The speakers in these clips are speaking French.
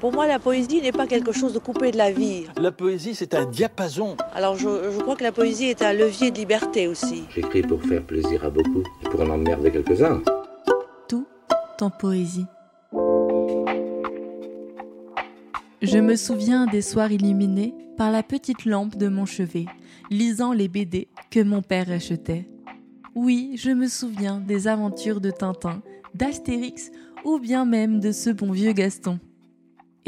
Pour moi, la poésie n'est pas quelque chose de coupé de la vie. La poésie, c'est un diapason. Alors, je, je crois que la poésie est un levier de liberté aussi. J'écris pour faire plaisir à beaucoup et pour en emmerder quelques-uns. Tout en poésie. Je me souviens des soirs illuminés par la petite lampe de mon chevet, lisant les BD que mon père achetait. Oui, je me souviens des aventures de Tintin, d'Astérix ou bien même de ce bon vieux Gaston.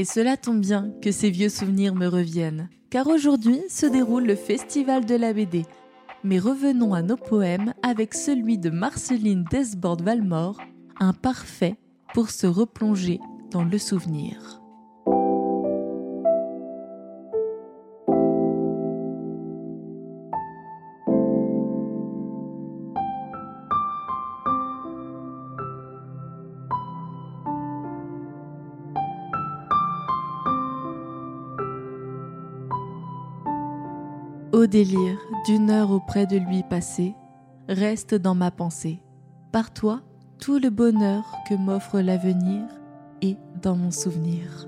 Et cela tombe bien que ces vieux souvenirs me reviennent, car aujourd'hui se déroule le Festival de la BD. Mais revenons à nos poèmes avec celui de Marceline Desbordes-Valmore, un parfait pour se replonger dans le souvenir. Au délire d'une heure auprès de lui passée, reste dans ma pensée. Par toi, tout le bonheur que m'offre l'avenir est dans mon souvenir.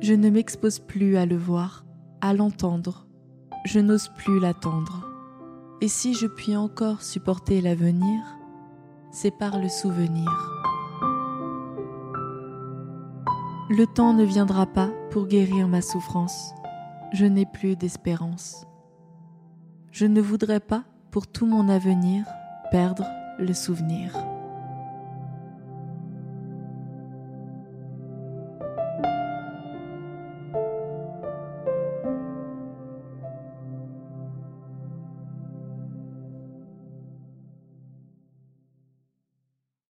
Je ne m'expose plus à le voir, à l'entendre. Je n'ose plus l'attendre. Et si je puis encore supporter l'avenir, c'est par le souvenir. Le temps ne viendra pas pour guérir ma souffrance. Je n'ai plus d'espérance. Je ne voudrais pas, pour tout mon avenir, perdre le souvenir.